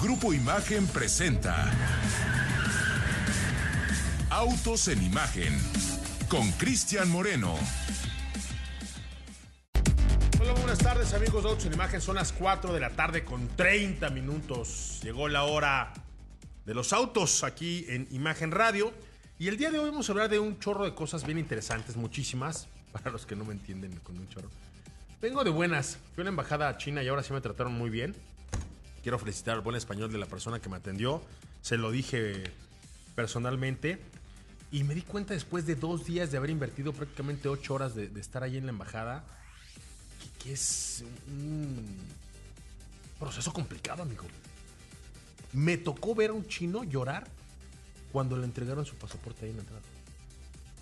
Grupo Imagen presenta Autos en Imagen con Cristian Moreno. Hola, buenas tardes amigos de Autos en Imagen. Son las 4 de la tarde con 30 minutos. Llegó la hora de los autos aquí en Imagen Radio. Y el día de hoy vamos a hablar de un chorro de cosas bien interesantes, muchísimas, para los que no me entienden con un chorro. Vengo de buenas. Fui a una embajada a China y ahora sí me trataron muy bien. Quiero felicitar al buen español de la persona que me atendió. Se lo dije personalmente. Y me di cuenta después de dos días de haber invertido prácticamente ocho horas de, de estar ahí en la embajada que, que es un proceso complicado, amigo. Me tocó ver a un chino llorar cuando le entregaron su pasaporte ahí en la entrada.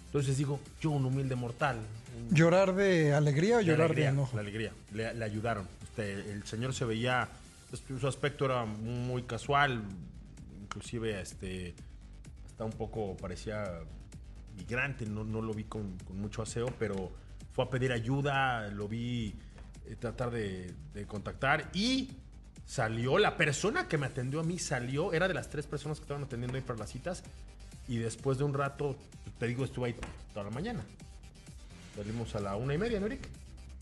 Entonces digo, yo, un humilde mortal. un- ¿Llorar de alegría o llorar alegría, de enojo? La alegría. Le, le ayudaron. Este, el señor se veía, su aspecto era muy casual, inclusive este, hasta un poco parecía migrante, no, no lo vi con, mucho aseo, pero fue a pedir ayuda, lo vi eh, tratar de, de contactar y salió, la persona que me atendió a mí salió, era de las tres personas que estaban atendiendo ahí para las citas y después de un rato, te digo, estuve ahí toda la mañana. Salimos a la una y media, ¿no, Eric?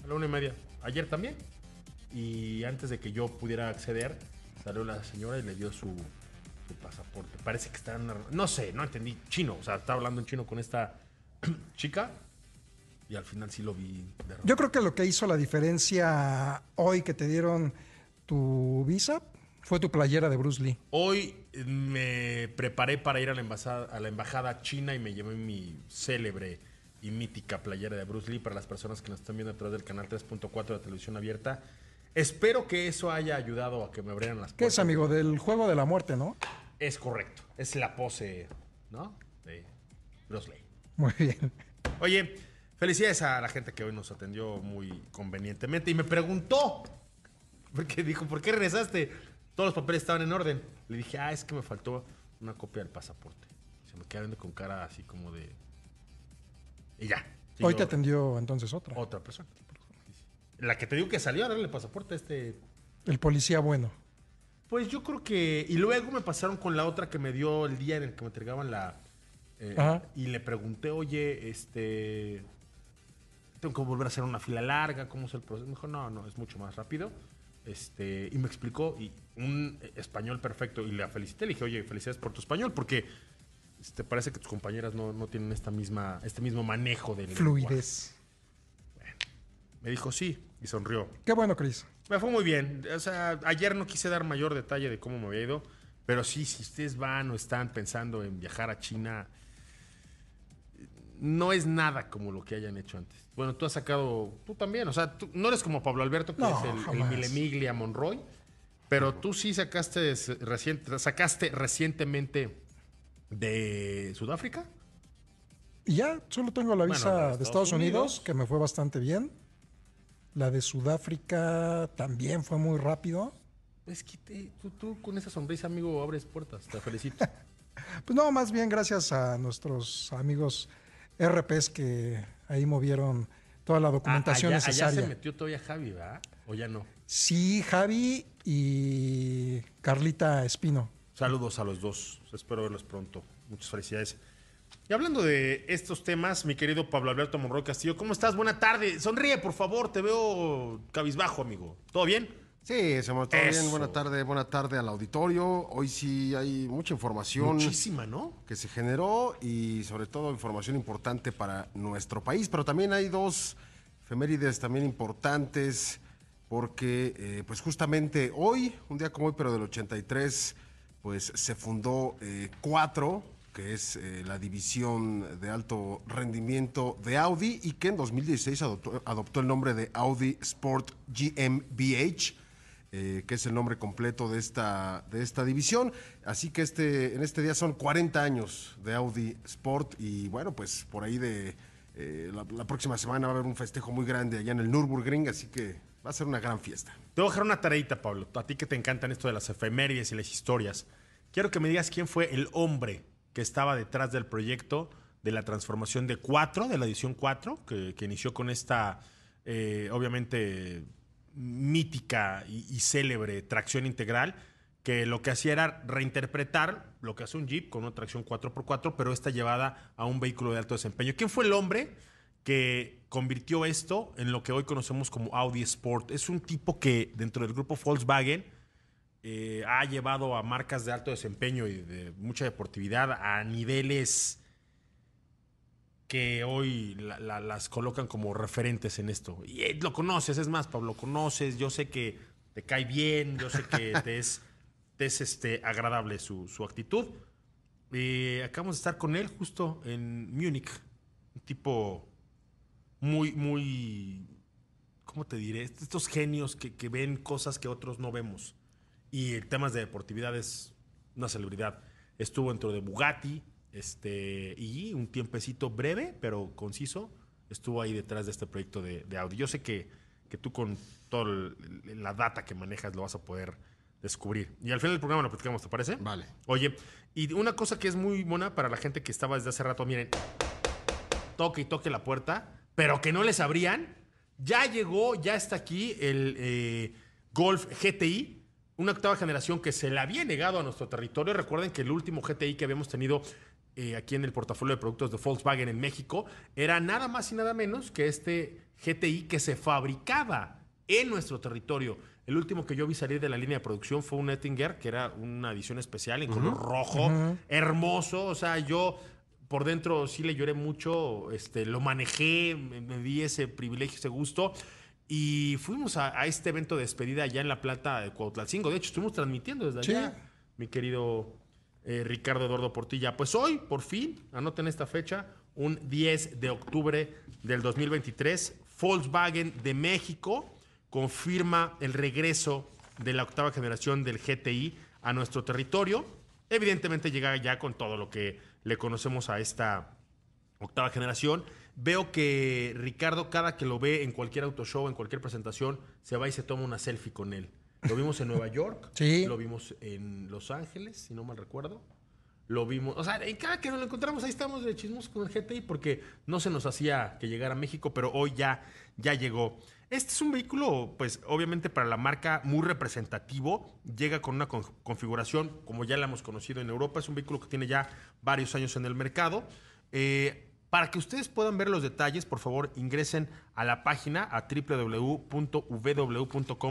A la una y media. Ayer también. Y antes de que yo pudiera acceder, salió la señora y le dio su, su pasaporte. Parece que está en una- No sé, no entendí. Chino. O sea, estaba hablando en chino con esta chica. Y al final sí lo vi de Yo creo que lo que hizo la diferencia hoy que te dieron tu visa fue tu playera de Bruce Lee. Hoy me preparé para ir a la, embajada, a la embajada china y me llevé mi célebre y mítica playera de Bruce Lee para las personas que nos están viendo a través del canal 3.4 de la televisión abierta. Espero que eso haya ayudado a que me abrieran las ¿Qué es, puertas. amigo? Del juego de la muerte, ¿no? Es correcto. Es la pose, ¿no? De Bruce Lee. Muy bien. Oye, felicidades a la gente que hoy nos atendió muy convenientemente y me preguntó, porque dijo, ¿por qué regresaste? Todos los papeles estaban en orden. Le dije, ah, es que me faltó una copia del pasaporte. Se me queda viendo con cara así como de... Y ya. Hoy te atendió entonces otra. Otra persona. La que te digo que salió a darle pasaporte a este... El policía bueno. Pues yo creo que... Y luego me pasaron con la otra que me dio el día en el que me entregaban la... eh, y le pregunté, oye, este... Tengo que volver a hacer una fila larga, ¿cómo es el proceso? Me dijo, no, no, es mucho más rápido. Este, y me explicó, y un español perfecto, y la felicité. Le dije, oye, felicidades por tu español, porque este, parece que tus compañeras no, no tienen esta misma, este mismo manejo del lenguaje". Fluidez. Me dijo, sí, y sonrió. Qué bueno, Chris. Me fue muy bien. O sea, ayer no quise dar mayor detalle de cómo me había ido, pero sí, si ustedes van o están pensando en viajar a China, no es nada como lo que hayan hecho antes. Bueno, tú has sacado, tú también, o sea, tú no eres como Pablo Alberto, que No, es el, el. Milemiglia Monroy, pero tú sí sacaste, reciente, sacaste recientemente de Sudáfrica. Y ya, solo tengo la visa de de Estados Estados Unidos, Unidos. que me fue bastante bien. La de Sudáfrica también fue muy rápido. Es que te- tú, tú con esa sonrisa, amigo, abres puertas. Te felicito. Pues no, más bien gracias a nuestros amigos RPs que ahí movieron toda la documentación Ah, allá, allá necesaria. se metió todavía Javi, ¿verdad? ¿O ya no? Sí, Javi y Carlita Espino. Saludos a los dos. Espero verlos pronto. Muchas felicidades. Y hablando de estos temas, mi querido Pablo Alberto Monroy Castillo, ¿cómo estás? Buena tarde. Sonríe, por favor. Te veo cabizbajo, amigo. ¿Todo bien? Sí, se me todo Eso. bien. Buena tarde, buena tarde al auditorio. Hoy sí hay mucha información Muchísima, ¿no? que se generó y sobre todo información importante para nuestro país. Pero también hay dos efemérides también importantes porque eh, pues justamente hoy, un día como hoy, pero del 83, pues se fundó eh, Cuatro, que es eh, la división de alto rendimiento de Audi y que en 2016 adoptó, el nombre de Audi Sport GmbH eh, que es el nombre completo de esta, de esta división. Así que este, en este día son 40 años de Audi Sport y bueno, pues por ahí de eh, la, la próxima semana va a haber un festejo muy grande allá en el Nürburgring, así que va a ser una gran fiesta. Te voy a dejar una tareita, Pablo. A ti que te encantan esto de las efemérides y las historias. Quiero que me digas quién fue el hombre que estaba detrás del proyecto de la transformación de 4, de la edición 4, que, inició con esta, eh, obviamente, mítica y, y célebre tracción integral, que lo que hacía era reinterpretar lo que hace un Jeep con una tracción 4x4, pero esta llevada a un vehículo de alto desempeño. ¿Quién fue el hombre que convirtió esto en lo que hoy conocemos como Audi Sport? Es un tipo que dentro del grupo Volkswagen eh, ha llevado a marcas de alto desempeño y de mucha deportividad a niveles que hoy la- la- las colocan como referentes en esto. Y eh, lo conoces, es más, Pablo, lo conoces, yo sé que te cae bien, yo sé que te es, te es, este, agradable su, su actitud. Eh, acabamos de estar con él justo en Múnich, un tipo muy, muy, ¿cómo te diré? Estos genios que, que ven cosas que otros no vemos. Y en temas de deportividad es una celebridad. Estuvo dentro de Bugatti, este, y un tiempecito breve, pero conciso, estuvo ahí detrás de este proyecto de, de Audi. Yo sé que, que tú con toda la data que manejas lo vas a poder descubrir. Y al final del programa lo platicamos, ¿te parece? Vale. Oye, y una cosa que es muy buena para la gente que estaba desde hace rato, miren, toque y toque la puerta, pero que no les abrían. Ya llegó, ya está aquí el eh, Golf GTI, una octava generación que se le había negado a nuestro territorio. Recuerden que el último GTI que habíamos tenido eh, aquí en el portafolio de productos de Volkswagen en México era nada más y nada menos que este GTI que se fabricaba en nuestro territorio. El último que yo vi salir de la línea de producción fue un Ettinger, que era una edición especial en color rojo, hermoso. O sea, yo por dentro sí le lloré mucho, este, lo manejé, me, me di ese privilegio, ese gusto. Y fuimos a, a este evento de despedida allá en La Plata de Cuautlalcingo. De hecho, estuvimos transmitiendo desde Sí. allá, mi querido eh, Ricardo Eduardo Portilla. Pues hoy, por fin, anoten esta fecha, un 10 de octubre del 2023, Volkswagen de México confirma el regreso de la octava generación del GTI a nuestro territorio. Evidentemente llega ya con todo lo que le conocemos a esta octava generación. Veo que Ricardo, cada que lo ve en cualquier auto show, en cualquier presentación, se va y se toma una selfie con él. Lo vimos en Nueva York, Sí. lo vimos en Los Ángeles, si no mal recuerdo. Lo vimos, o sea, en cada que nos lo encontramos ahí estamos de chismos con el GTI porque no se nos hacía que llegara a México, pero hoy ya, ya llegó. Este es un vehículo, pues obviamente para la marca muy representativo, llega con una con- configuración como ya la hemos conocido en Europa, es un vehículo que tiene ya varios años en el mercado. Eh, para que ustedes puedan ver los detalles, por favor, ingresen a la página a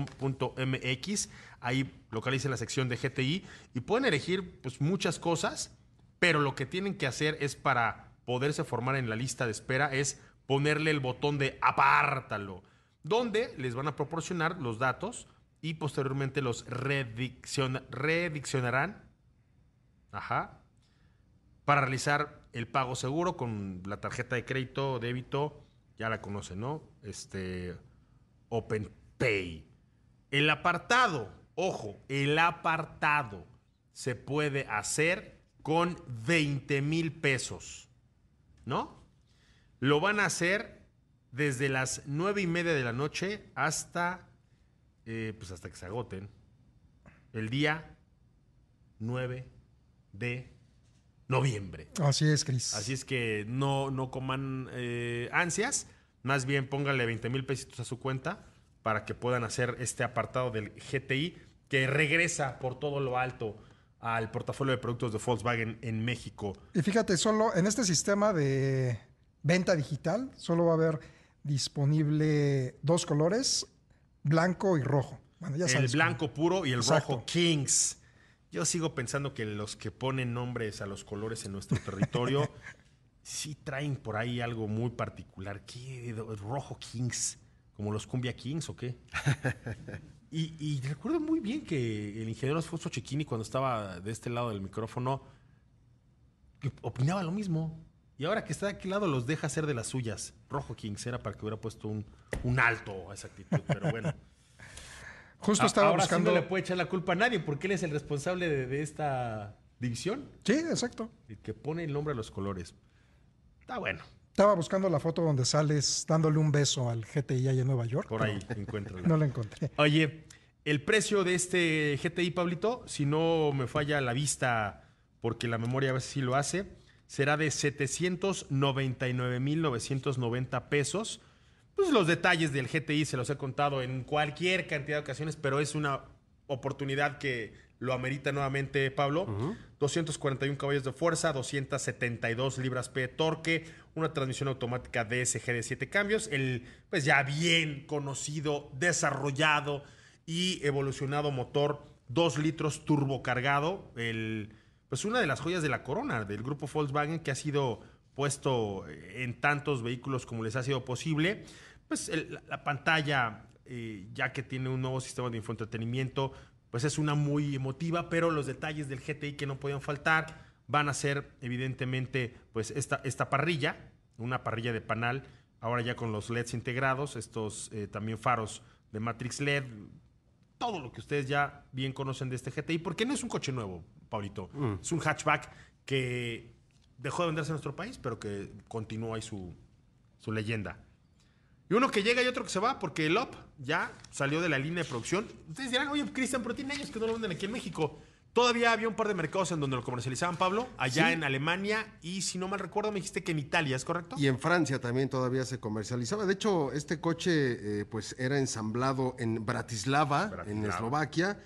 www.vw.com.mx. Ahí localicen la sección de GTI y pueden elegir pues, muchas cosas, pero lo que tienen que hacer es para poderse formar en la lista de espera es ponerle el botón de apártalo, donde les van a proporcionar los datos y posteriormente los redicciona- rediccionarán. Ajá, para realizar el pago seguro con la tarjeta de crédito débito, ya la conocen, ¿no? Este OpenPay. El apartado, ojo, el apartado se puede hacer con 20 mil pesos, ¿no? Lo van a hacer desde las nueve y media de la noche hasta, eh, pues hasta que se agoten. El día 9 de noviembre. Así es, Cris. Así es que no, no coman eh, ansias, más bien pónganle 20 mil pesitos a su cuenta para que puedan hacer este apartado del GTI que regresa por todo lo alto al portafolio de productos de Volkswagen en México. Y fíjate, solo en este sistema de venta digital, solo va a haber disponible dos colores, blanco y rojo. Bueno, ya el blanco puro y el Exacto. rojo Kings. Yo sigo pensando que los que ponen nombres a los colores en nuestro territorio sí traen por ahí algo muy particular. ¿Qué? ¿Rojo Kings? ¿Como los Cumbia Kings o qué? Y, y recuerdo muy bien que el ingeniero Alfonso Chiquini, cuando estaba de este lado del micrófono, opinaba lo mismo. Y ahora que está de aquel lado, los deja hacer de las suyas. Rojo Kings era para que hubiera puesto un, un alto a esa actitud, pero bueno. Justo estaba Ahora buscando. sí no le puede echar la culpa a nadie porque él es el responsable de, de esta división. Sí, exacto. El que pone el nombre a los colores. Está bueno. Estaba buscando la foto donde sales dándole un beso al GTI allá en Nueva York. Por ahí encuentro. No la encontré. Oye, el precio de este GTI, Pablito, si no me falla la vista, porque la memoria a veces sí lo hace, será de 799,990 pesos. Pues los detalles del GTI se los he contado en cualquier cantidad de ocasiones, pero es una oportunidad que lo amerita nuevamente Pablo. 241 caballos de fuerza, 272 libras P de torque, una transmisión automática DSG de 7 cambios, el pues ya bien conocido, desarrollado y evolucionado motor 2 litros turbocargado, el pues una de las joyas de la corona del grupo Volkswagen que ha sido puesto en tantos vehículos como les ha sido posible. Pues el- la, la pantalla, eh, ya que tiene un nuevo sistema de infoentretenimiento, pues es una muy emotiva, pero los detalles del GTI que no podían faltar van a ser evidentemente pues esta, esta parrilla, una parrilla de panal, ahora ya con los LEDs integrados, estos eh, también faros de Matrix LED, todo lo que ustedes ya bien conocen de este GTI, porque no es un coche nuevo, Paulito. Es un hatchback que dejó de venderse en nuestro país, pero que continúa ahí su, su leyenda. Y uno que llega y otro que se va, porque el UP ya salió de la línea de producción. Ustedes dirán, oye, Cristian, pero tiene años que no lo venden aquí en México. Todavía había un par de mercados en donde lo comercializaban, Pablo, allá Sí. en Alemania y, si no mal recuerdo, me dijiste que en Italia, ¿es correcto? Y en Francia también todavía se comercializaba. De hecho, este coche eh, pues era ensamblado en Bratislava, en Bratislava. Eslovaquia.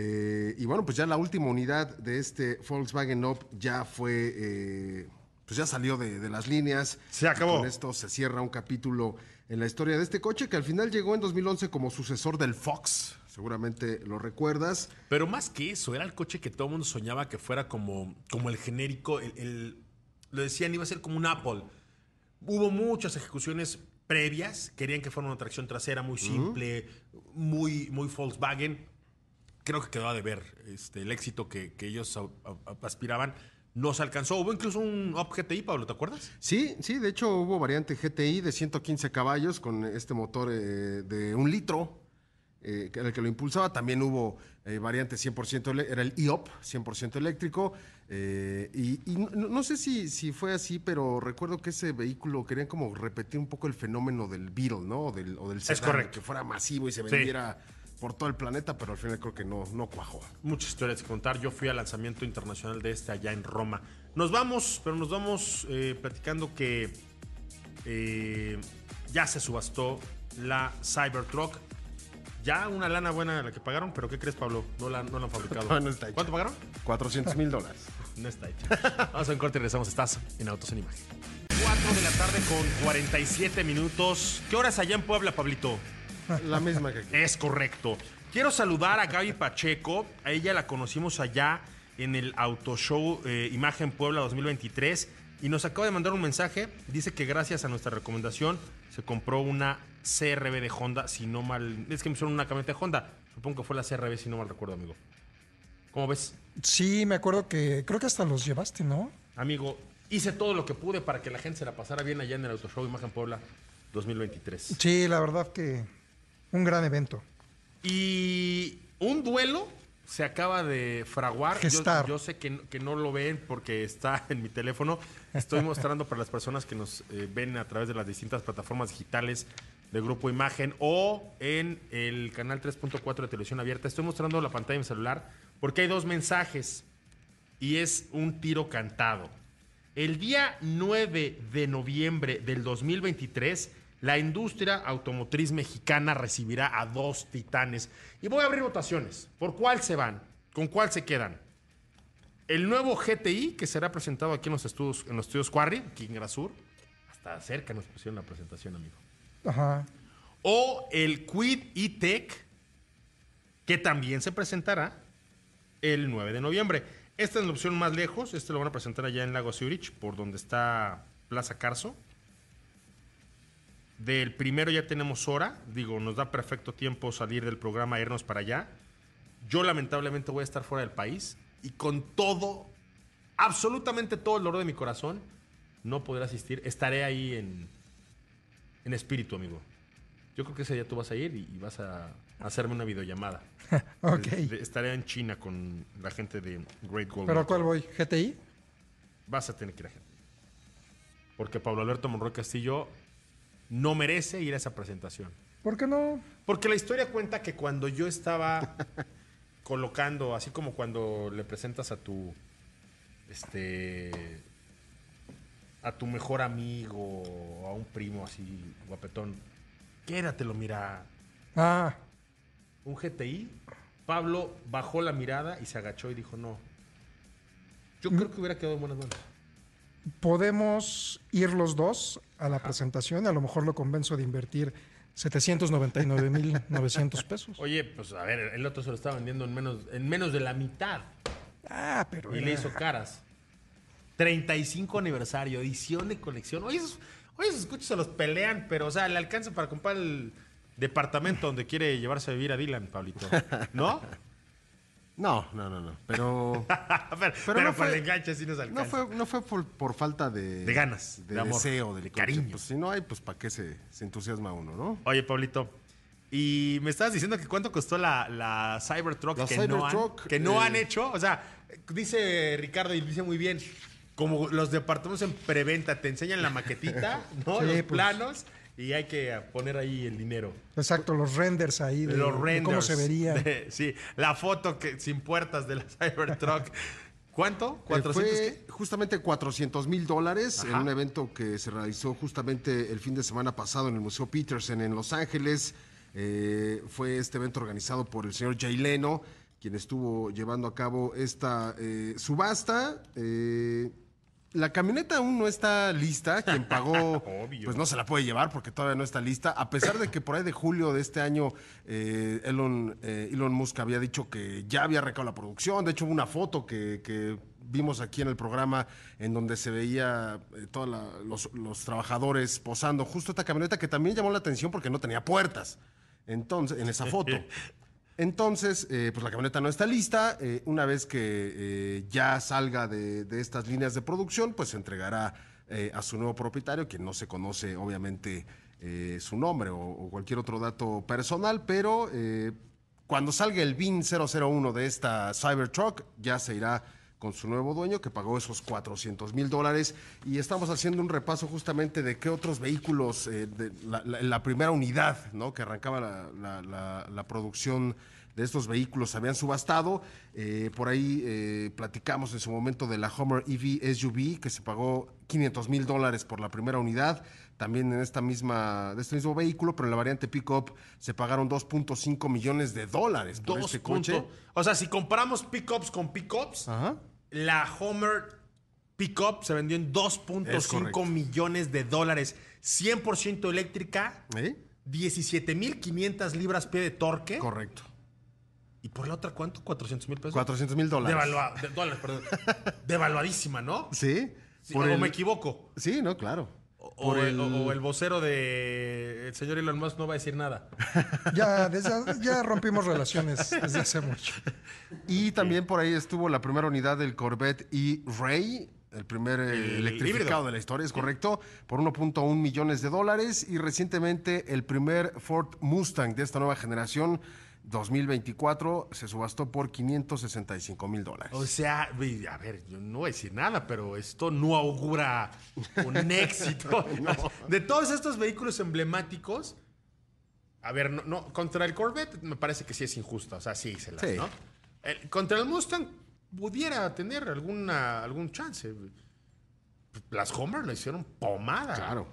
Eh, y bueno, pues ya la última unidad de este Volkswagen Up ya fue, eh, pues ya salió de, de las líneas. Se acabó. Y con esto se cierra un capítulo en la historia de este coche que al final llegó en 2011 como sucesor del Fox. Seguramente lo recuerdas. Pero más que eso, era el coche que todo el mundo soñaba que fuera como, como el genérico. El, el- lo decían, iba a ser como un Apple. Hubo muchas ejecuciones previas. Querían que fuera una tracción trasera muy simple, muy, muy Volkswagen. Creo que quedó a deber este, el éxito que, que ellos a- a- aspiraban. No se alcanzó. Hubo incluso un Up GTI, Pablo, ¿te acuerdas? Sí, sí, de hecho hubo variante GTI de 115 caballos con este motor eh, de un litro, eh, que era el que lo impulsaba. También hubo eh, variante 100%, ele- era el IOP, 100% eléctrico. eh, y y no, no sé si, si fue así, pero recuerdo que ese vehículo querían como repetir un poco el fenómeno del Beetle, ¿no? O del, o del sedán, correcto. que fuera masivo y se Sí. Por todo el planeta, pero al final creo que no, no cuajó. Muchas historias que contar. Yo fui al lanzamiento internacional de este allá en Roma. Nos vamos, pero nos vamos eh, platicando que eh, ya se subastó la Cybertruck. Ya una lana buena la que pagaron, pero ¿qué crees, Pablo? No la, no la han fabricado. No, no está hecha. ¿Cuánto pagaron? 400 mil dólares. No está hecho. Vamos a un corte y regresamos. Estás en Autos en Imagen. 4 de la tarde con 47 minutos. ¿Qué horas allá en Puebla, Pablito? La misma que aquí. Es correcto. Quiero saludar a Gaby Pacheco. A ella la conocimos allá en el Auto Show eh, Imagen Puebla 2023 y nos acaba de mandar un mensaje. Dice que gracias a nuestra recomendación se compró una CRB de Honda, si no mal. Es que me hicieron una camioneta de Honda. Supongo que fue la CRB, si no mal recuerdo, amigo. ¿Cómo ves? Sí, me acuerdo que creo que hasta los llevaste, ¿no? Amigo, hice todo lo que pude para que la gente se la pasara bien allá en el Auto Show Imagen Puebla 2023. Sí, la verdad que un gran evento. Y un duelo se acaba de fraguar. Yo, yo sé que, no- que no lo ven porque está en mi teléfono. Estoy mostrando para las personas que nos eh, ven a través de las distintas plataformas digitales de Grupo Imagen o en el canal 3.4 de televisión abierta. Estoy mostrando la pantalla de mi celular porque hay dos mensajes y es un tiro cantado. El día 9 de noviembre del 2023, la industria automotriz mexicana recibirá a dos titanes. Y voy a abrir votaciones. ¿Por cuál se van? ¿Con cuál se quedan? El nuevo GTI, que será presentado aquí en los estudios, en los estudios Quarry, aquí en Grasur. Hasta cerca nos pusieron la presentación, amigo. Ajá. O el Quid E-Tech, que también se presentará el 9 de noviembre. Esta es la opción más lejos. Este lo van a presentar allá en Lago Zurich, por donde está Plaza Carso. Del primero ya tenemos hora. Digo, nos da perfecto tiempo salir del programa irnos para allá. Yo lamentablemente voy a estar fuera del país y con todo, absolutamente todo el dolor de mi corazón, no podré asistir. Estaré ahí en, en espíritu, amigo. Yo creo que ese día tú vas a ir y, y vas a hacerme una videollamada. Ok. De- Estaré en China con la gente de Great Gold. ¿Pero a cuál voy? ¿GTI? Vas a tener que ir a gente. Porque Pablo Alberto Monroy Castillo no merece ir a esa presentación. ¿Por qué no? Porque la historia cuenta que cuando yo estaba colocando, así como cuando le presentas a tu este a tu mejor amigo o a un primo así guapetón, quédatelo, mira, Ah, un GTI Pablo bajó la mirada y se agachó y dijo, no. Yo creo que hubiera quedado en buenas manos. Podemos ir los dos a la presentación y a lo mejor lo convenzo de invertir 799.900 pesos. Oye, pues a ver, el otro se lo estaba vendiendo en menos, en menos de la mitad. Ah, pero Y era- le hizo caras. 35 aniversario, edición de colección. Oye, esos, oye, esos coches se los pelean, pero, o sea, le alcanza para comprar el departamento donde quiere llevarse a vivir a Dylan, Pablito. ¿No? No, no, no, no. Pero pero pero, no fue- el enganche sí nos alcanza. no fue, no fue por, por falta de, De ganas, de, de amor, deseo, de, cariño. Pues si no hay, pues para qué se, se entusiasma uno, ¿no? Oye, Pablito. Y me estabas diciendo que cuánto costó la, la Cybertruck La que, no han, Cybertruck, que no eh, han hecho. O sea, dice Ricardo y dice muy bien, como los departamentos en preventa te enseñan la maquetita, ¿no? Sí, los pues. planos y hay que poner ahí el dinero. Exacto, los renders ahí de, los de renders. cómo se vería. de- sí, la foto que, sin puertas de la Cybertruck. ¿Cuánto? Eh, ¿400 fue qué? justamente 400 mil dólares en un evento que se realizó justamente el fin de semana pasado en el Museo Peterson en Los Ángeles. Eh, fue este evento organizado por el señor Jay Leno, quien estuvo llevando a cabo esta eh, subasta. La camioneta aún no está lista. Quien pagó, pues no se la puede llevar porque todavía no está lista. A pesar de que por ahí de julio de este año eh, Elon, eh, Elon Musk había dicho que ya había arrancado la producción. De hecho, hubo una foto que, que vimos aquí en el programa en donde se veía eh, todos los, los trabajadores posando justo esta camioneta que también llamó la atención porque no tenía puertas. Entonces, en esa foto. Entonces, eh, pues la camioneta no está lista. Eh, una vez que eh, ya salga de, estas líneas de producción, pues se entregará a su nuevo propietario, quien no se conoce obviamente su nombre o, o cualquier otro dato personal, pero cuando salga el BIN 001 de esta Cybertruck, ya se irá con su nuevo dueño que pagó esos 400 mil dólares y estamos haciendo un repaso justamente de qué otros vehículos, eh, la, primera unidad ¿no? que arrancaba la producción de estos vehículos habían subastado. Eh, por ahí eh, platicamos en su momento de la Homer EV SUV que se pagó 500 mil dólares por la primera unidad. También en esta misma, de este mismo vehículo, pero en la variante Pickup se pagaron 2.5 millones de dólares por este coche. O sea, si comparamos pickups con pickups, la Homer Pickup se vendió en Es 2.5 correcto. millones de dólares. 100% eléctrica, ¿Eh? 17.500 libras pie de torque. Correcto. ¿Y por la otra cuánto? 400 mil pesos. 400 mil dólares. Devalua- de- dólares, perdón. Devaluadísima, ¿no? Sí. Sí, por o el- me equivoco. Sí, no, claro. O, Por o el, el- o- o el vocero de el señor Elon Musk no va a decir nada. Ya, desde- ya rompimos relaciones desde hace mucho. Y también por ahí estuvo la primera unidad del Corvette E-Ray, el primer eh, El electrificado híbrido. de la historia, es correcto, por 1.1 millones de dólares. Y recientemente el primer Ford Mustang de esta nueva generación, 2024, se subastó por 565 mil dólares. O sea, a ver, yo no voy a decir nada, pero esto no augura un éxito. De todos estos vehículos emblemáticos, a ver, no, no, contra el Corvette me parece que sí es injusta. O sea, sí, se la, Sí. ¿no? El- contra el Mustang pudiera tener alguna, algún chance. Las Homer lo hicieron pomada. Claro.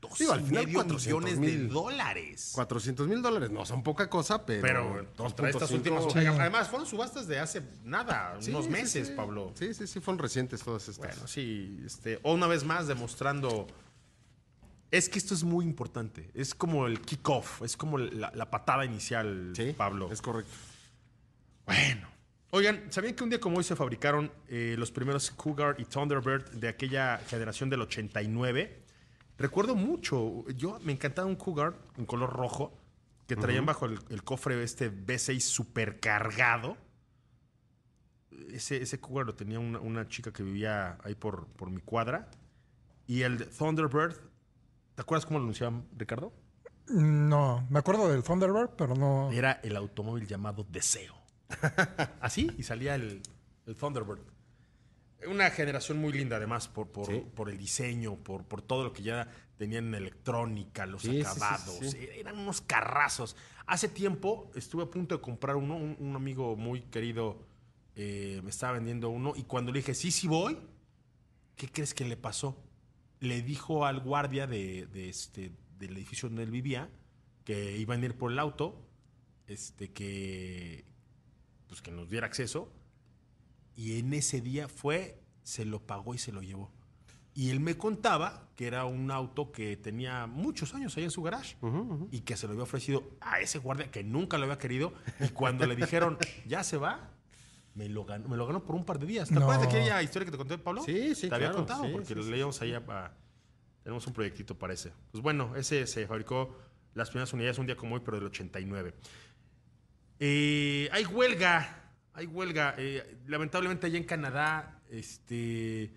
Dos Digo, al final medio 400 millones de mil. dólares. 400 mil dólares no son poca cosa, pero. Pero contra estas 2.5, últimas. Sí. Además, fueron subastas de hace nada, sí, unos meses, sí. Pablo. Sí, sí, sí, fueron recientes todas estas. Bueno, sí, este, o una vez más demostrando. Es que esto es muy importante. Es como el kickoff, es como la, la patada inicial, Pablo. Es correcto. Bueno. Oigan, ¿sabían que un día como hoy se fabricaron eh, los primeros Cougar y Thunderbird de aquella generación del 89? Recuerdo mucho, yo me encantaba un Cougar en color rojo que traían bajo el, el cofre este V6 supercargado. Ese, ese Cougar lo tenía una, una chica que vivía ahí por, por mi cuadra. Y el Thunderbird, ¿te acuerdas cómo lo anunciaban, Ricardo? No, me acuerdo del Thunderbird, pero no. Era el automóvil llamado Deseo. Así, y salía el, el Thunderbird. Una generación muy linda, además, por, por, Sí. por el diseño, por, por todo lo que ya tenían en electrónica, los Sí, acabados. sí, sí. Eran unos carrazos. Hace tiempo estuve a punto de comprar uno. Un, un amigo muy querido eh, me estaba vendiendo uno. Y cuando le dije, sí, sí voy, ¿qué crees que le pasó? Le dijo al guardia de, de este, del edificio donde él vivía que iban a ir por el auto. este, que, pues, que nos diera acceso. Y en ese día fue, se lo pagó y se lo llevó. Y él me contaba que era un auto que tenía muchos años ahí en su garage y que se lo había ofrecido a ese guardia que nunca lo había querido. Y cuando le dijeron, ya se va, me lo ganó, me lo ganó por un par de días. ¿Te No. acuerdas de aquella historia que te conté, Pablo? Sí, sí, Te había claro, contado, sí, porque sí, leíamos ahí a- Tenemos un proyectito para ese. Pues bueno, ese se fabricó las primeras unidades un día como hoy, pero del 89. Eh, hay huelga, hay huelga. Eh, lamentablemente allá en Canadá, este,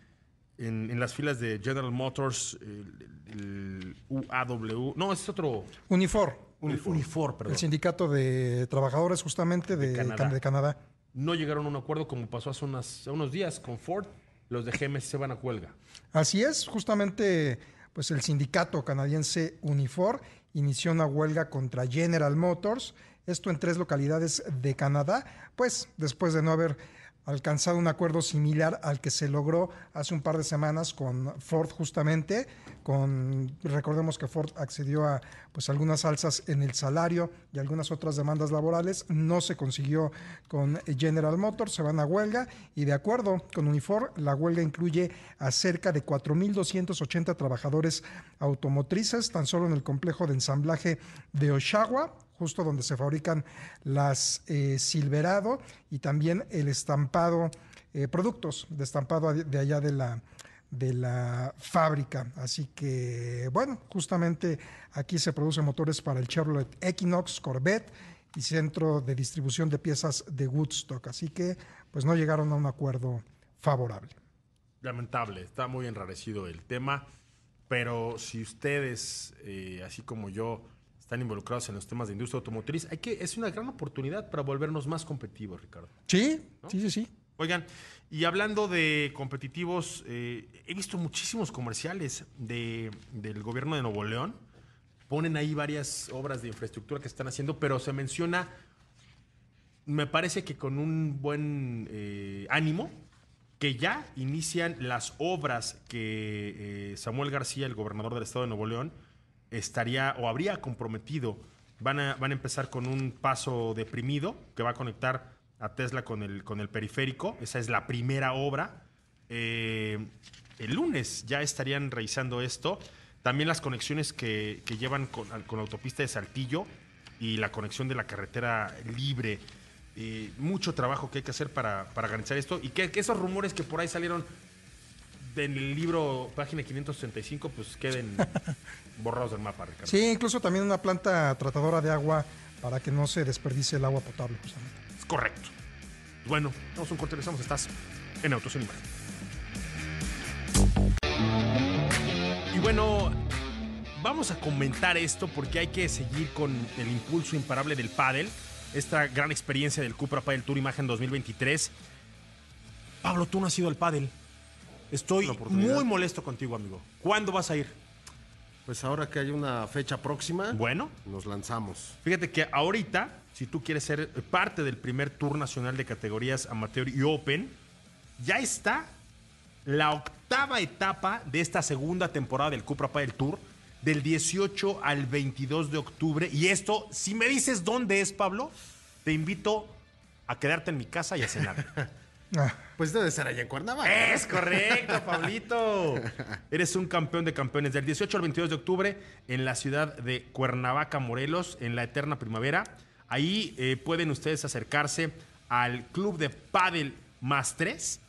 en, en las filas de General Motors, el, el UAW, no, es otro, Unifor, Unifor, Unifor, perdón. el sindicato de trabajadores justamente de, De Canadá. Can- de Canadá. No llegaron a un acuerdo como pasó hace, unas- hace unos días con Ford. Los de GMC se van a huelga. Así es, justamente pues el sindicato canadiense Unifor inició una huelga contra General Motors, esto en tres localidades de Canadá, pues después de no haber alcanzado un acuerdo similar al que se logró hace un par de semanas con Ford justamente, con recordemos que Ford accedió a pues algunas alzas en el salario y algunas otras demandas laborales, no se consiguió con General Motors, se van a huelga y de acuerdo con Unifor, la huelga incluye a cerca de 4.280 trabajadores automotrices, tan solo en el complejo de ensamblaje de Oshawa, justo donde se fabrican las eh, Silverado y también el estampado, eh, productos de estampado de allá de la, de la fábrica. Así que, bueno, justamente aquí se producen motores para el Chevrolet Equinox, Corvette y centro de distribución de piezas de Woodstock. Así que, pues no llegaron a un acuerdo favorable. Lamentable, está muy enrarecido el tema, pero si ustedes, eh, así como yo, están involucrados en los temas de industria automotriz, hay que, es una gran oportunidad para volvernos más competitivos, Ricardo. Sí, sí, sí, sí. Oigan, y hablando de competitivos, eh, he visto muchísimos comerciales de, del gobierno de Nuevo León. Ponen ahí varias obras de infraestructura que están haciendo, pero se menciona, me parece que con un buen eh, ánimo, que ya inician las obras que eh, Samuel García, el gobernador del estado de Nuevo León, estaría o habría comprometido. Van a, van a empezar con un paso deprimido que va a conectar a Tesla con el, con el periférico. Esa es la primera obra. Eh, el lunes ya estarían realizando esto. También las conexiones que, que llevan con, con la autopista de Saltillo y la conexión de la carretera libre. Eh, mucho trabajo que hay que hacer para, para esto. Y que esos rumores que por ahí salieron en el libro, página 565, pues queden borrados del mapa, Ricardo. Sí, incluso también una planta tratadora de agua para que no se desperdicie el agua potable. justamente. Es correcto. Bueno, vamos a un corte, regresamos. Estás en Autos en Imagen. Y bueno, vamos a comentar esto porque hay que seguir con el impulso imparable del pádel. Esta gran experiencia del Cupra Padel Tour Imagen 2023. Pablo, tú no has ido al pádel. Estoy muy molesto contigo, amigo. ¿Cuándo vas a ir? Pues ahora que hay una fecha próxima, Bueno, nos lanzamos. Fíjate que ahorita, si tú quieres ser parte del primer tour nacional de categorías amateur y open, ya está la octava etapa de esta segunda temporada del Cupra Padel Tour, del 18 al 22 de octubre. Y esto, si me dices dónde es, Pablo, te invito a quedarte en mi casa y a cenar. Ah, Pues debe ser allá en Cuernavaca. Es correcto, Pablito. Eres un campeón de campeones. Del 18 al 22 de octubre en la ciudad de Cuernavaca, Morelos, en la eterna primavera. Ahí eh, pueden ustedes acercarse al club de Padel Más 3.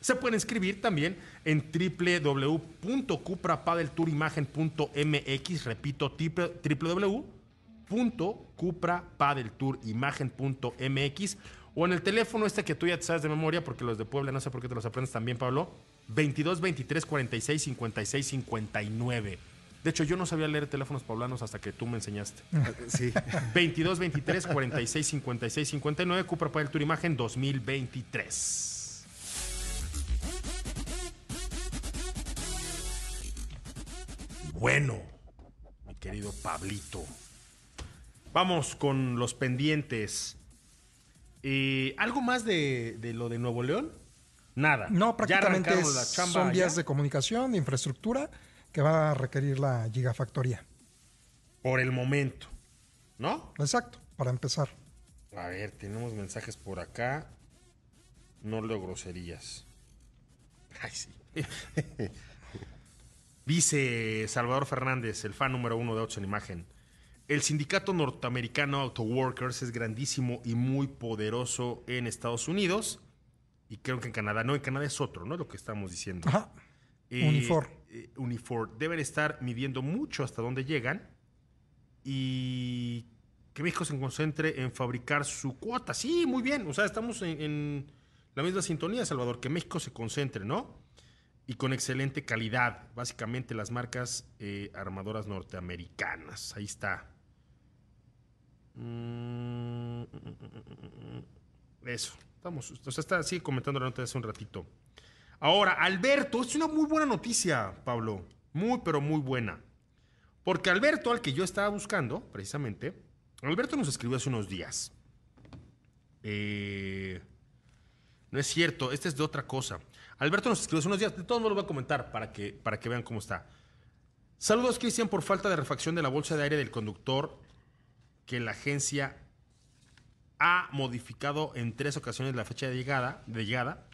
Se pueden inscribir también en www.cuprapadeltourimagen.mx. Repito, www.cuprapadeltourimagen.mx o en el teléfono este que tú ya te sabes de memoria, porque los de Puebla no sé por qué te los aprendes también, Pablo. 22 23 46 56 59. De hecho, yo no sabía leer teléfonos poblanos hasta que tú me enseñaste. Sí. 22 23 46 56 59 Cupra para el Tour Imagen 2023. Bueno, mi querido Pablito. Vamos con los pendientes. Eh, ¿Algo más de, de lo de Nuevo León? Nada. No, ¿Ya prácticamente es- son vías allá? de comunicación, de infraestructura que va a requerir la gigafactoría. Por el momento. ¿No? Exacto, para empezar. A ver, tenemos mensajes por acá. No leo groserías. Ay, sí. Dice Salvador Fernández, el fan número uno de Autos en Imagen. El sindicato norteamericano Auto Workers es grandísimo y muy poderoso en Estados Unidos. Y creo que en Canadá. No, en Canadá es otro, ¿no? Lo que estamos diciendo. Ajá. Eh, Unifor. eh, Unifor. Deben estar midiendo mucho hasta dónde llegan y que México se concentre en fabricar su cuota. Sí, muy bien. O sea, estamos en, en la misma sintonía, Salvador, que México se concentre, ¿no? Y con excelente calidad. Básicamente las marcas eh, armadoras norteamericanas. Ahí está. Eso. Estamos, o sea, está, sigue comentando la nota hace un ratito. Ahora, Alberto, es una muy buena noticia, Pablo. Muy, pero muy buena. Porque Alberto, al que yo estaba buscando, precisamente, Alberto nos escribió hace unos días. Eh, no es cierto, este es de otra cosa. Alberto nos escribió hace unos días, de todos modos lo voy a comentar para que, para que vean cómo está. Saludos, Cristian, por falta de refacción de la bolsa de aire del conductor que la agencia ha modificado en tres ocasiones la fecha de llegada. Llegada.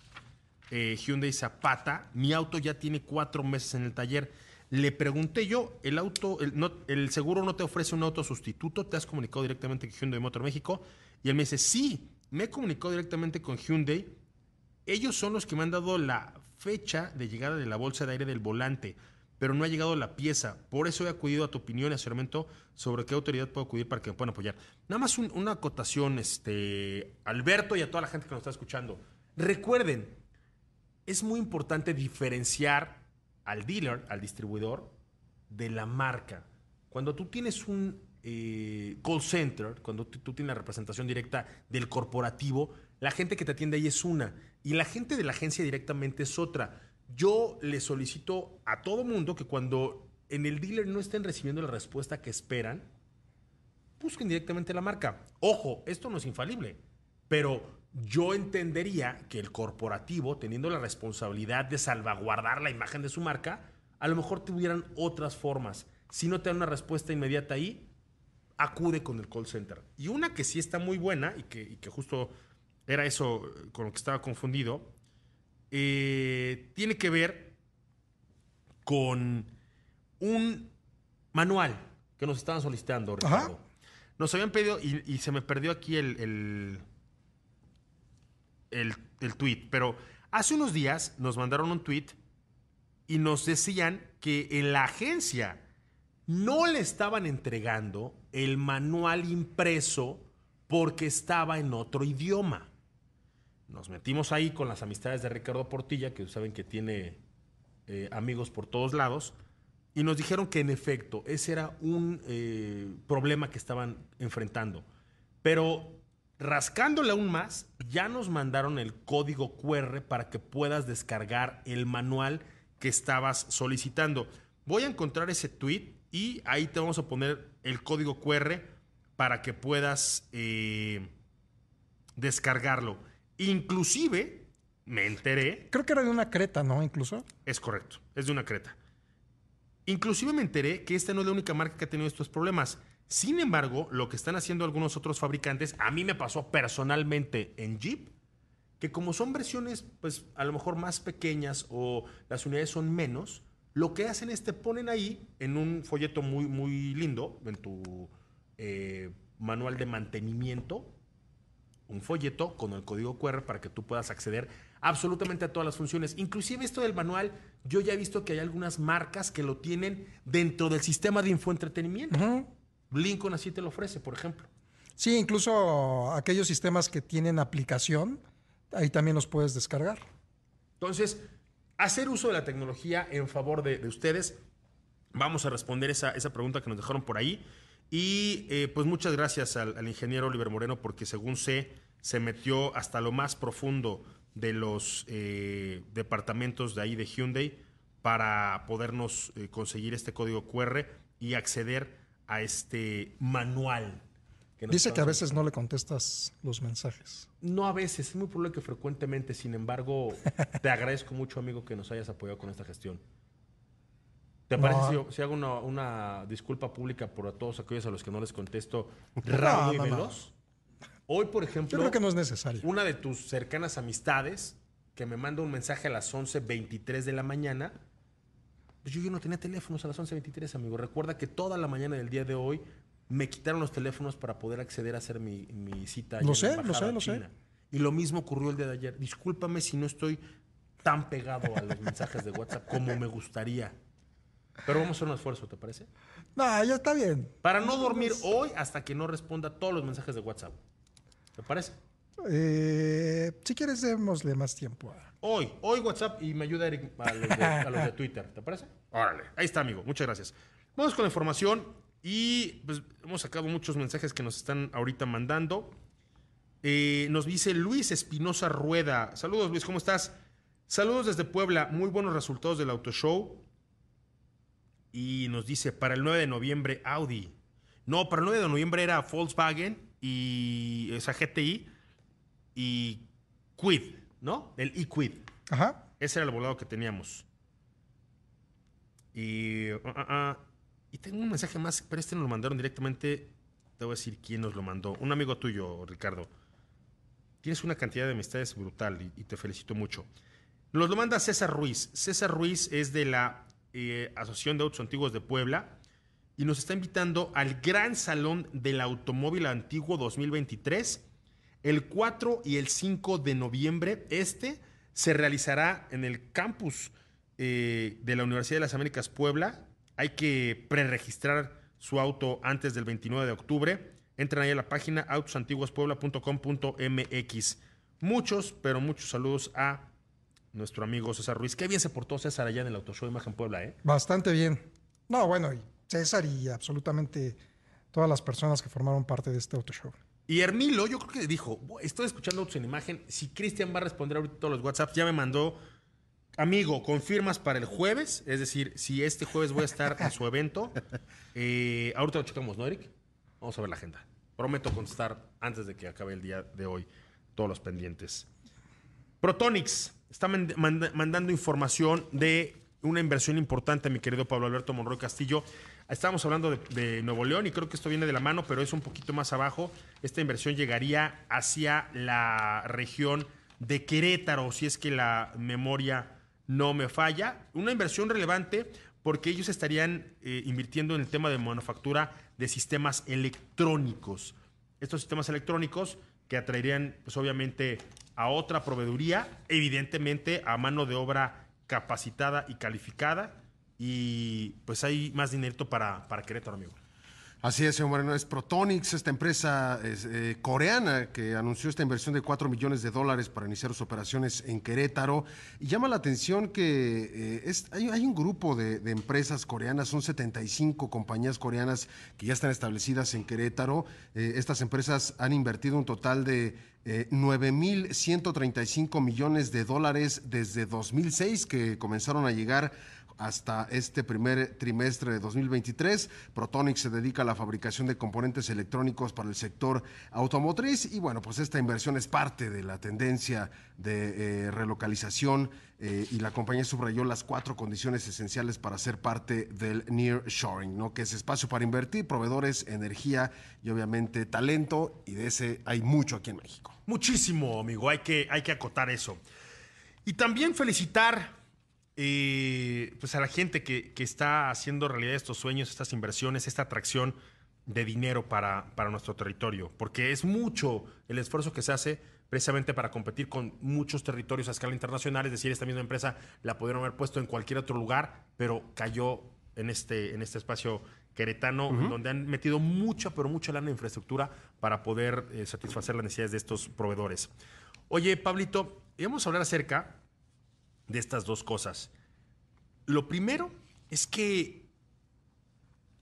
Eh, Hyundai Zapata, mi auto ya tiene cuatro meses en el taller. Le pregunté yo, el auto, el, no- el seguro no te ofrece un auto sustituto, te has comunicado directamente con Hyundai Motor México. Y él me dice, sí, me he comunicado directamente con Hyundai. Ellos son los que me han dado la fecha de llegada de la bolsa de aire del volante, pero no ha llegado la pieza. Por eso he acudido a tu opinión y asesoramiento sobre qué autoridad puedo acudir para que me puedan apoyar. Nada más un- una acotación, este, Alberto y a toda la gente que nos está escuchando. Recuerden, es muy importante diferenciar al dealer, al distribuidor, de la marca. Cuando tú tienes un eh, call center, cuando tú tienes la representación directa del corporativo, la gente que te atiende ahí es una y la gente de la agencia directamente es otra. Yo le solicito a todo mundo que cuando en el dealer no estén recibiendo la respuesta que esperan, busquen directamente la marca. Ojo, esto no es infalible, pero yo entendería que el corporativo, teniendo la responsabilidad de salvaguardar la imagen de su marca, a lo mejor tuvieran otras formas. Si no te dan una respuesta inmediata ahí, acude con el call center. Y una que sí está muy buena y que, justo era eso con lo que estaba confundido, eh, tiene que ver con un manual que nos estaban solicitando, Ajá. Ricardo. Nos habían pedido, y, y se me perdió aquí el, el, el, el tweet, pero hace unos días nos mandaron un tweet y nos decían que en la agencia no le estaban entregando el manual impreso porque estaba en otro idioma. Nos metimos ahí con las amistades de Ricardo Portilla, que saben que tiene eh, amigos por todos lados, y nos dijeron que en efecto ese era un eh, problema que estaban enfrentando. Pero rascándole aún más, ya nos mandaron el código QR para que puedas descargar el manual que estabas solicitando. Voy a encontrar ese tweet y ahí te vamos a poner el código QR para que puedas eh, descargarlo. Inclusive, me enteré Creo que era de una creta, ¿no? Incluso. es correcto, es de una creta. Inclusive me enteré que esta no es la única marca que ha tenido estos problemas. Sin embargo, lo que están haciendo algunos otros fabricantes, a mí me pasó personalmente en Jeep, que como son versiones, pues a lo mejor más pequeñas o las unidades son menos, lo que hacen es te ponen ahí en un folleto muy, muy lindo, en tu eh, manual de mantenimiento, un folleto con el código QR para que tú puedas acceder absolutamente a todas las funciones. Inclusive esto del manual, yo ya he visto que hay algunas marcas que lo tienen dentro del sistema de infoentretenimiento. Lincoln así te lo ofrece, por ejemplo. Sí, incluso aquellos sistemas que tienen aplicación, ahí también los puedes descargar. Entonces, hacer uso de la tecnología en favor de, de ustedes. Vamos a responder esa, esa pregunta que nos dejaron por ahí. Y eh, pues muchas gracias al, al ingeniero Oliver Moreno porque según sé, se metió hasta lo más profundo de los eh, departamentos de ahí de Hyundai para podernos eh, conseguir este código QR y acceder a este manual. que Dice que a veces no le contestas los mensajes. no a veces, es muy probable que frecuentemente. Sin embargo, te agradezco mucho, amigo, que nos hayas apoyado con esta gestión. ¿Te No. parece si, si hago una, una disculpa pública por a todos aquellos a los que no les contesto rápido no, veloz? Hoy, por ejemplo, Yo creo que no es necesario. una de tus cercanas amistades que me manda un mensaje a las 11.23 de la mañana. Pues yo, yo no tenía teléfonos a las 11.23, amigo. Recuerda que toda la mañana del día de hoy me quitaron los teléfonos para poder acceder a hacer mi, mi cita. Lo en sé, lo embajada sé, lo sé. Y lo mismo ocurrió el día de ayer. Discúlpame si no estoy tan pegado a los mensajes de WhatsApp como me gustaría. Pero vamos a hacer un esfuerzo, ¿te parece? No, ya está bien. Para no dormir hoy hasta que no responda todos los mensajes de WhatsApp. ¿Te parece? Eh, si quieres, démosle más tiempo. Hoy, hoy WhatsApp y me ayuda Eric a los de, a los de Twitter, ¿te parece? Órale, ahí está, amigo. Muchas gracias. Vamos con la información y pues hemos sacado muchos mensajes que nos están ahorita mandando. Eh, nos dice Luis Espinosa Rueda. Saludos, Luis, ¿cómo estás? Saludos desde Puebla. Muy buenos resultados del Auto Show. Y nos dice, para el 9 de noviembre, Audi. No, para el 9 de noviembre era Volkswagen y esa GTI y Quid, ¿no? El e-Quid. Ajá. Ese era el volado que teníamos. Y, ah, ah, ah. y tengo un mensaje más, pero este nos lo mandaron directamente. Te voy a decir quién nos lo mandó. Un amigo tuyo, Ricardo. Tienes una cantidad de amistades brutal y, y te felicito mucho. Nos lo manda César Ruiz. César Ruiz es de la eh, Asociación de Autos Antiguos de Puebla y nos está invitando al Gran Salón del Automóvil Antiguo 2023 el 4 y el 5 de noviembre. Este se realizará en el campus eh, de la Universidad de las Américas Puebla. Hay que preregistrar su auto antes del 29 de octubre. Entren ahí a la página autosantiguospuebla.com.mx. Muchos, pero muchos saludos a nuestro amigo César Ruiz. Qué bien se portó César allá en el Auto Show Imagen Puebla, ¿eh? Bastante bien. No, bueno, y César y absolutamente todas las personas que formaron parte de este auto show. Y Hermilo, yo creo que dijo, estoy escuchando autos en imagen, si Cristian va a responder ahorita todos los WhatsApps, ya me mandó, amigo, confirmas para el jueves, es decir, si este jueves voy a estar en su evento, eh, ahorita lo checamos, ¿no, Eric? Vamos a ver la agenda. Prometo contestar antes de que acabe el día de hoy todos los pendientes. Protonix está mand- mand- mandando información de una inversión importante, mi querido Pablo Alberto Monroy Castillo. Estábamos hablando de, de Nuevo León y creo que esto viene de la mano, pero es un poquito más abajo. Esta inversión llegaría hacia la región de Querétaro, si es que la memoria no me falla. Una inversión relevante porque ellos estarían eh, invirtiendo en el tema de manufactura de sistemas electrónicos. Estos sistemas electrónicos que atraerían, pues obviamente, a otra proveeduría, evidentemente a mano de obra capacitada y calificada. Y pues hay más dinerito para, para Querétaro, amigo. Así es, señor Moreno. Es Protonix, esta empresa es, eh, coreana que anunció esta inversión de 4 millones de dólares para iniciar sus operaciones en Querétaro. Y llama la atención que eh, hay, un grupo de, de empresas coreanas, son 75 compañías coreanas que ya están establecidas en Querétaro. Eh, estas empresas han invertido un total de eh, 9.135 millones de dólares desde 2006 que comenzaron a llegar hasta este primer trimestre de 2023. Protonix se dedica a la fabricación de componentes electrónicos para el sector automotriz y bueno, pues esta inversión es parte de la tendencia de eh, relocalización eh, y la compañía subrayó las cuatro condiciones esenciales para ser parte del nearshoring, ¿no? que es espacio para invertir, proveedores, energía y obviamente talento y de ese hay mucho aquí en México. Muchísimo, amigo. Hay que, hay que acotar eso. Y también felicitar eh, pues a la gente que, que está haciendo realidad estos sueños, estas inversiones, esta atracción de dinero para, para nuestro territorio. Porque es mucho el esfuerzo que se hace precisamente para competir con muchos territorios a escala internacional. Es decir, esta misma empresa la pudieron haber puesto en cualquier otro lugar, pero cayó en este, en este espacio queretano, donde han metido mucha, pero mucha lana en infraestructura para poder eh, satisfacer las necesidades de estos proveedores. Oye, Pablito, íbamos a hablar acerca de estas dos cosas. Lo primero es que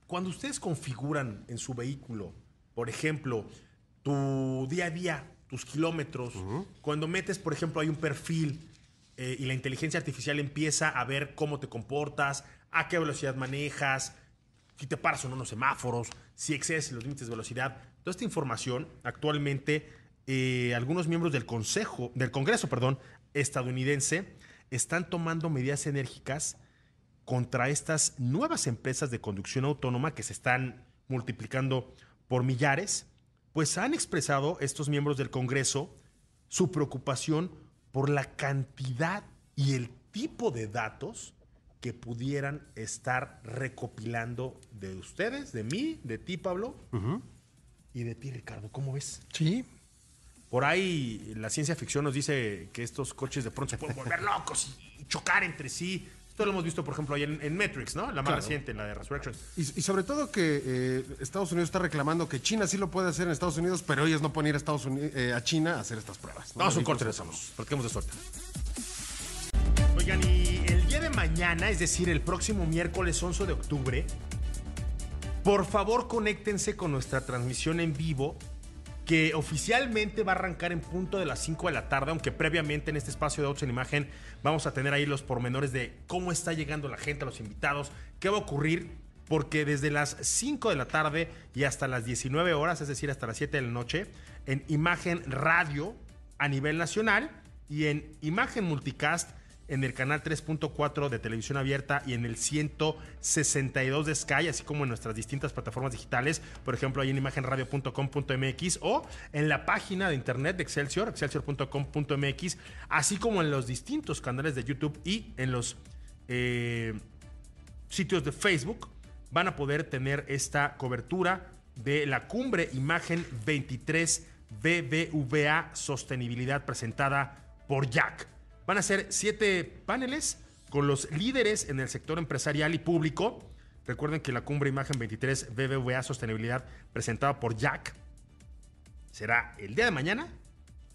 cuando ustedes configuran en su vehículo, por ejemplo, tu día a día, tus kilómetros, cuando metes, por ejemplo, hay un perfil eh, y la inteligencia artificial empieza a ver cómo te comportas, a qué velocidad manejas, si te paras o no en los semáforos, si excedes los límites de velocidad. Toda esta información actualmente eh, algunos miembros del Consejo, del Congreso, perdón, estadounidense están tomando medidas enérgicas contra estas nuevas empresas de conducción autónoma que se están multiplicando por millares pues han expresado estos miembros del Congreso su preocupación por la cantidad y el tipo de datos que pudieran estar recopilando de ustedes, de mí, de ti, Pablo, y de ti, Ricardo. ¿Cómo ves? Sí, Por ahí la ciencia ficción nos dice que estos coches de pronto se pueden volver locos y chocar entre sí. Esto lo hemos visto, por ejemplo, ahí en, en Matrix, ¿no? La más Claro. reciente, la de Resurrection. Y, y sobre todo que eh, Estados Unidos está reclamando que China sí lo puede hacer en Estados Unidos, pero ellos no pueden ir a, Estados Unidos, a China a hacer estas pruebas. ¿no? Vamos a un corte, pues, regresamos. Practiquemos de suerte. Oigan, y el día de mañana, es decir, el próximo miércoles 11 de octubre, por favor conéctense con nuestra transmisión en vivo, que oficialmente va a arrancar en punto de las 5 de la tarde, aunque previamente en este espacio de Autos en Imagen vamos a tener ahí los pormenores de cómo está llegando la gente, los invitados, qué va a ocurrir, porque desde las 5 de la tarde y hasta las 19 horas, es decir, hasta las 7 de la noche, en Imagen Radio a nivel nacional y en Imagen Multicast en el canal 3.4 de televisión abierta y en el 162 de Sky, así como en nuestras distintas plataformas digitales, por ejemplo, ahí en imagenradio.com.mx o en la página de internet de Excelsior, excelsior.com.mx, así como en los distintos canales de YouTube y en los eh, sitios de Facebook, van a poder tener esta cobertura de la cumbre Imagen 23 BBVA Sostenibilidad presentada por Jack. Van a ser siete paneles con los líderes en el sector empresarial y público. Recuerden que la cumbre Imagen 23 BBVA Sostenibilidad presentada por Jack será el día de mañana,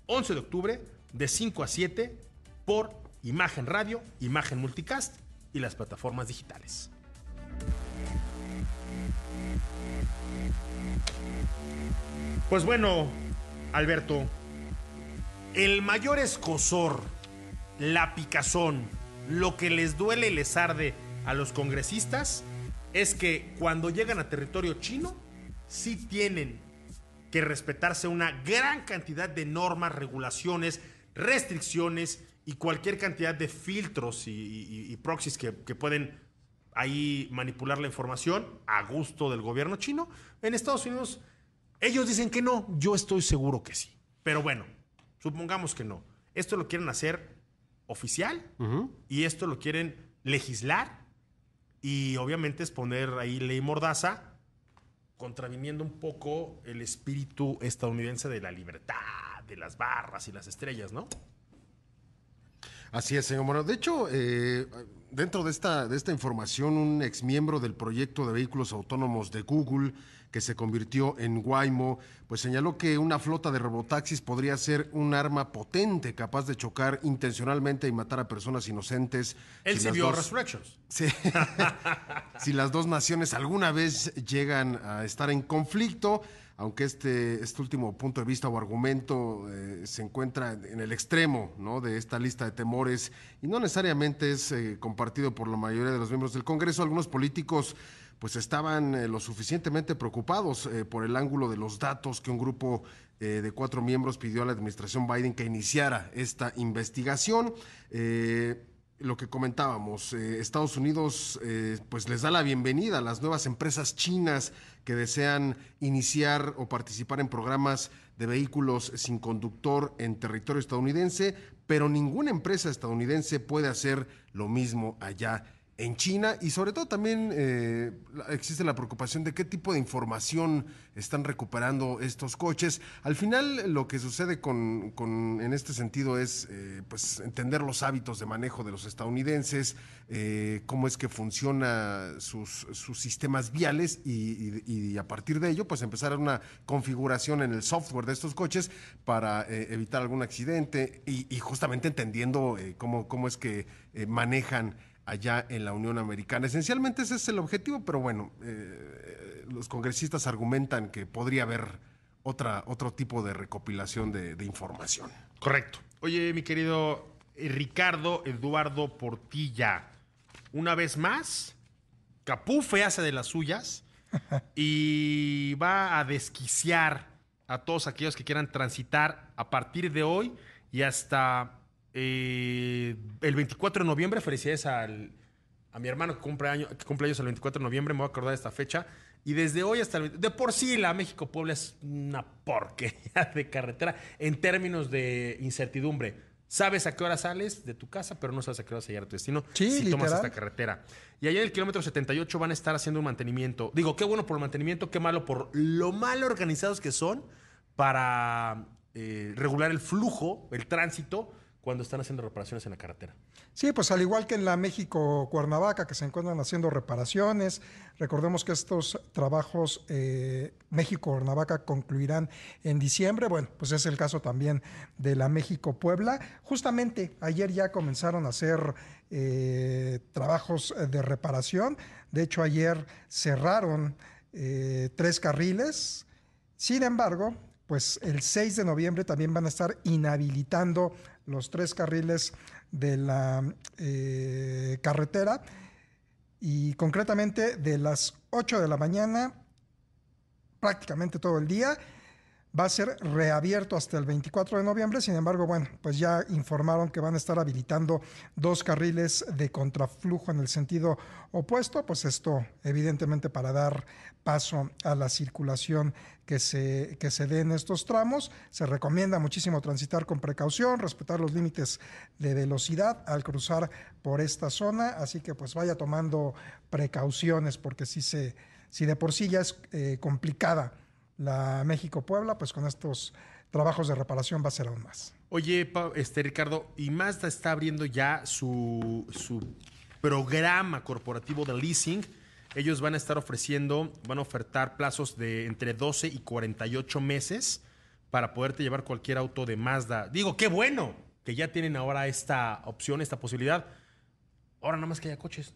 11 de octubre, de 5 a 7 por Imagen Radio, Imagen Multicast y las plataformas digitales. Pues bueno, Alberto, el mayor escosor, la picazón, lo que les duele y les arde a los congresistas es que cuando llegan a territorio chino, sí tienen que respetarse una gran cantidad de normas, regulaciones, restricciones y cualquier cantidad de filtros y, proxies que, que pueden ahí manipular la información a gusto del gobierno chino. En Estados Unidos, ellos dicen que no, yo estoy seguro que sí. Pero bueno, supongamos que no. Esto lo quieren hacer oficial y esto lo quieren legislar y obviamente es poner ahí ley mordaza contraviniendo un poco el espíritu estadounidense de la libertad, de las barras y las estrellas, ¿no? Así es, señor Moreno. De hecho, eh, dentro de esta, de esta información, un exmiembro del proyecto de vehículos autónomos de Google, que se convirtió en Waymo, pues señaló que una flota de robotaxis podría ser un arma potente capaz de chocar intencionalmente y matar a personas inocentes. Él si sí vio dos- Resurrections. Sí. si las dos naciones alguna vez llegan a estar en conflicto, aunque este, este último punto de vista o argumento eh, se encuentra en el extremo ¿no? de esta lista de temores y no necesariamente es eh, compartido por la mayoría de los miembros del Congreso, algunos políticos pues estaban eh, lo suficientemente preocupados eh, por el ángulo de los datos que un grupo eh, de cuatro miembros pidió a la administración Biden que iniciara esta investigación. Lo que comentábamos, Estados Unidos pues les da la bienvenida a las nuevas empresas chinas que desean iniciar o participar en programas de vehículos sin conductor en territorio estadounidense, pero ninguna empresa estadounidense puede hacer lo mismo allá en China y sobre todo también eh, existe la preocupación de qué tipo de información están recuperando estos coches. Al final lo que sucede con, con- en este sentido es eh, pues entender los hábitos de manejo de los estadounidenses, eh, cómo es que funciona sus, sus sistemas viales y, a partir de ello pues empezar una configuración en el software de estos coches para evitar algún accidente y, y justamente entendiendo cómo, cómo es que manejan allá en la Unión Americana. Esencialmente ese es el objetivo, pero bueno, eh, los congresistas argumentan que podría haber otra, otro tipo de recopilación de, de información. Correcto. Oye, mi querido eh, Ricardo Eduardo Portilla, una vez más, Capufe hace de las suyas y va a desquiciar a todos aquellos que quieran transitar a partir de hoy y hasta eh, el 24 de noviembre. Felicidades al, a mi hermano que cumple, año, que cumple años el 24 de noviembre, me voy a acordar de esta fecha. Y desde hoy hasta el... De por sí la México-Puebla es una porquería de carretera en términos de incertidumbre. Sabes a qué hora sales de tu casa, pero no sabes a qué hora vas a llegar a tu destino Sí, si tomas esta carretera. Y allá en el kilómetro 78 van a estar haciendo un mantenimiento. Digo, qué bueno por el mantenimiento, qué malo por lo mal organizados que son para eh, regular el flujo, el tránsito, cuando están haciendo reparaciones en la carretera. Sí, pues al igual que en la México Cuernavaca, que se encuentran haciendo reparaciones, recordemos que estos trabajos eh, México Cuernavaca concluirán en diciembre. Bueno, pues es el caso también de la México Puebla. Justamente ayer ya comenzaron a hacer eh, trabajos de reparación. De hecho, ayer cerraron eh, tres carriles. Sin embargo, pues el 6 de noviembre también van a estar inhabilitando los tres carriles de la eh, carretera y concretamente de las 8 de la mañana prácticamente todo el día. Va a ser reabierto hasta el 24 de noviembre, sin embargo, bueno, pues ya informaron que van a estar habilitando dos carriles de contraflujo en el sentido opuesto, pues esto evidentemente para dar paso a la circulación que se, que se dé en estos tramos. Se recomienda muchísimo transitar con precaución, respetar los límites de velocidad al cruzar por esta zona, así que pues vaya tomando precauciones porque si, se, si de por sí ya es eh, complicada la México-Puebla, pues con estos trabajos de reparación va a ser aún más. Oye, este Ricardo, y Mazda está abriendo ya su, su programa corporativo de leasing. Ellos van a estar ofreciendo, van a ofertar plazos de entre 12 y 48 meses para poderte llevar cualquier auto de Mazda. Digo, qué bueno que ya tienen ahora esta opción, esta posibilidad. Ahora nada más que haya coches,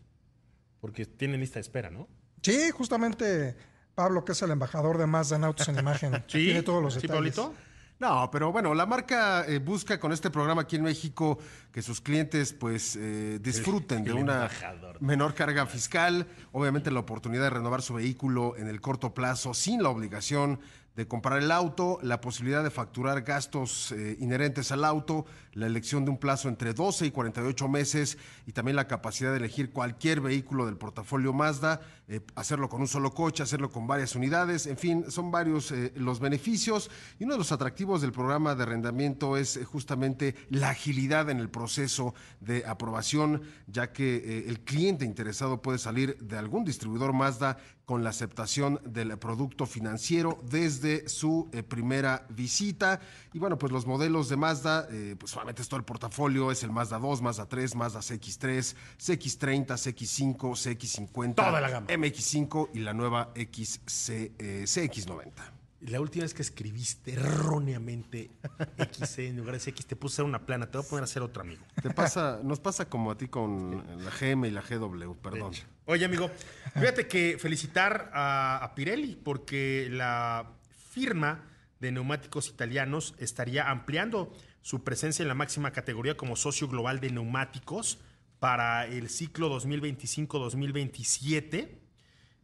porque tienen lista de espera, ¿no? Sí, justamente Pablo, que es el embajador de Mazda en Autos en Imagen, Sí, tiene todos los sí, detalles. Pablito. No, pero bueno, la marca eh, busca con este programa aquí en México que sus clientes pues eh, disfruten de el una embajador. menor carga fiscal, obviamente la oportunidad de renovar su vehículo en el corto plazo sin la obligación de comprar el auto, la posibilidad de facturar gastos eh, inherentes al auto, la elección de un plazo entre 12 y 48 meses y también la capacidad de elegir cualquier vehículo del portafolio Mazda, eh, hacerlo con un solo coche, hacerlo con varias unidades, en fin, son varios eh, los beneficios. Y uno de los atractivos del programa de arrendamiento es justamente la agilidad en el proceso de aprobación, ya que el cliente interesado puede salir de algún distribuidor Mazda con la aceptación del producto financiero desde su eh, primera visita. Y bueno, pues los modelos de Mazda, eh, pues solamente es todo el portafolio, es el Mazda 2, Mazda 3, Mazda CX3, CX30, CX5, CX50, Toda la gama. MX5 y la nueva XC, eh, CX90. La última vez que escribiste erróneamente XC en lugar de CX, te puse a hacer una plana. Te voy a poner a hacer otra, amigo. Te pasa, nos pasa como a ti con la GM y la GW, perdón. Oye, amigo, fíjate que felicitar a, a Pirelli porque la firma de neumáticos italianos estaría ampliando su presencia en la máxima categoría como socio global de neumáticos para el ciclo 2025-2027,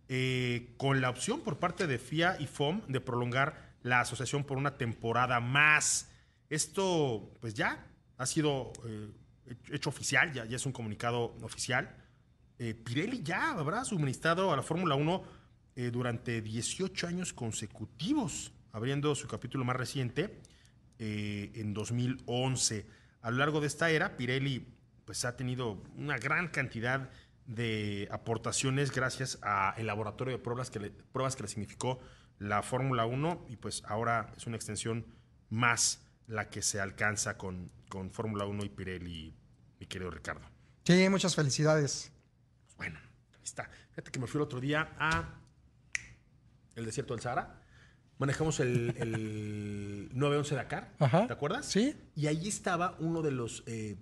eh, con la opción por parte de FIA y FOM de prolongar la asociación por una temporada más. Esto, pues ya ha sido eh, hecho oficial, ya, es un comunicado oficial. Eh, Pirelli ya habrá suministrado a la Fórmula 1 eh, durante 18 años consecutivos, abriendo su capítulo más reciente en 2011. A lo largo de esta era, Pirelli pues, ha tenido una gran cantidad de aportaciones gracias al laboratorio de pruebas que le, pruebas que le significó la Fórmula 1 y pues ahora es una extensión más la que se alcanza con, con Fórmula 1 y Pirelli, mi querido Ricardo. Sí, muchas felicidades. Bueno, ahí está. Fíjate que me fui el otro día a el desierto del Sahara. Manejamos el, el 911 Dakar, Ajá. ¿te acuerdas? Sí. Y allí estaba uno de los eh,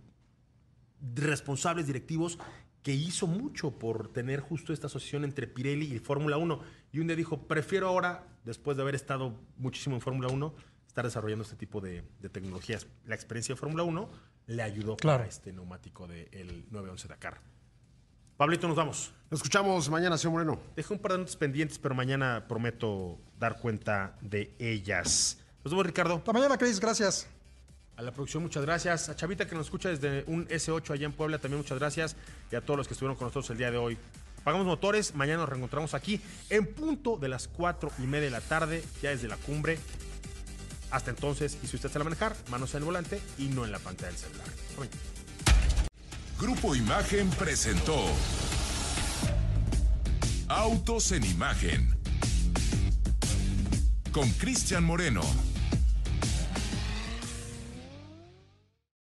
responsables directivos que hizo mucho por tener justo esta asociación entre Pirelli y Fórmula 1. Y un día dijo, prefiero ahora, después de haber estado muchísimo en Fórmula 1, estar desarrollando este tipo de, de tecnologías. La experiencia de Fórmula 1 le ayudó Claro. para este neumático del 911 Dakar. Pablito, nos vamos. Nos escuchamos mañana, señor Moreno. Dejé un par de notas pendientes, pero mañana prometo dar cuenta de ellas. Nos vemos, Ricardo. Hasta mañana, Cris. Gracias. A la producción, muchas gracias. A Chavita que nos escucha desde un S8 allá en Puebla, también muchas gracias. Y a todos los que estuvieron con nosotros el día de hoy. Pagamos motores, mañana nos reencontramos aquí en punto de las 4 y media de la tarde, ya desde la cumbre. Hasta entonces, y si usted sale a manejar, manos en el volante y no en la pantalla del celular. Grupo Imagen presentó Autos en Imagen con Cristian Moreno.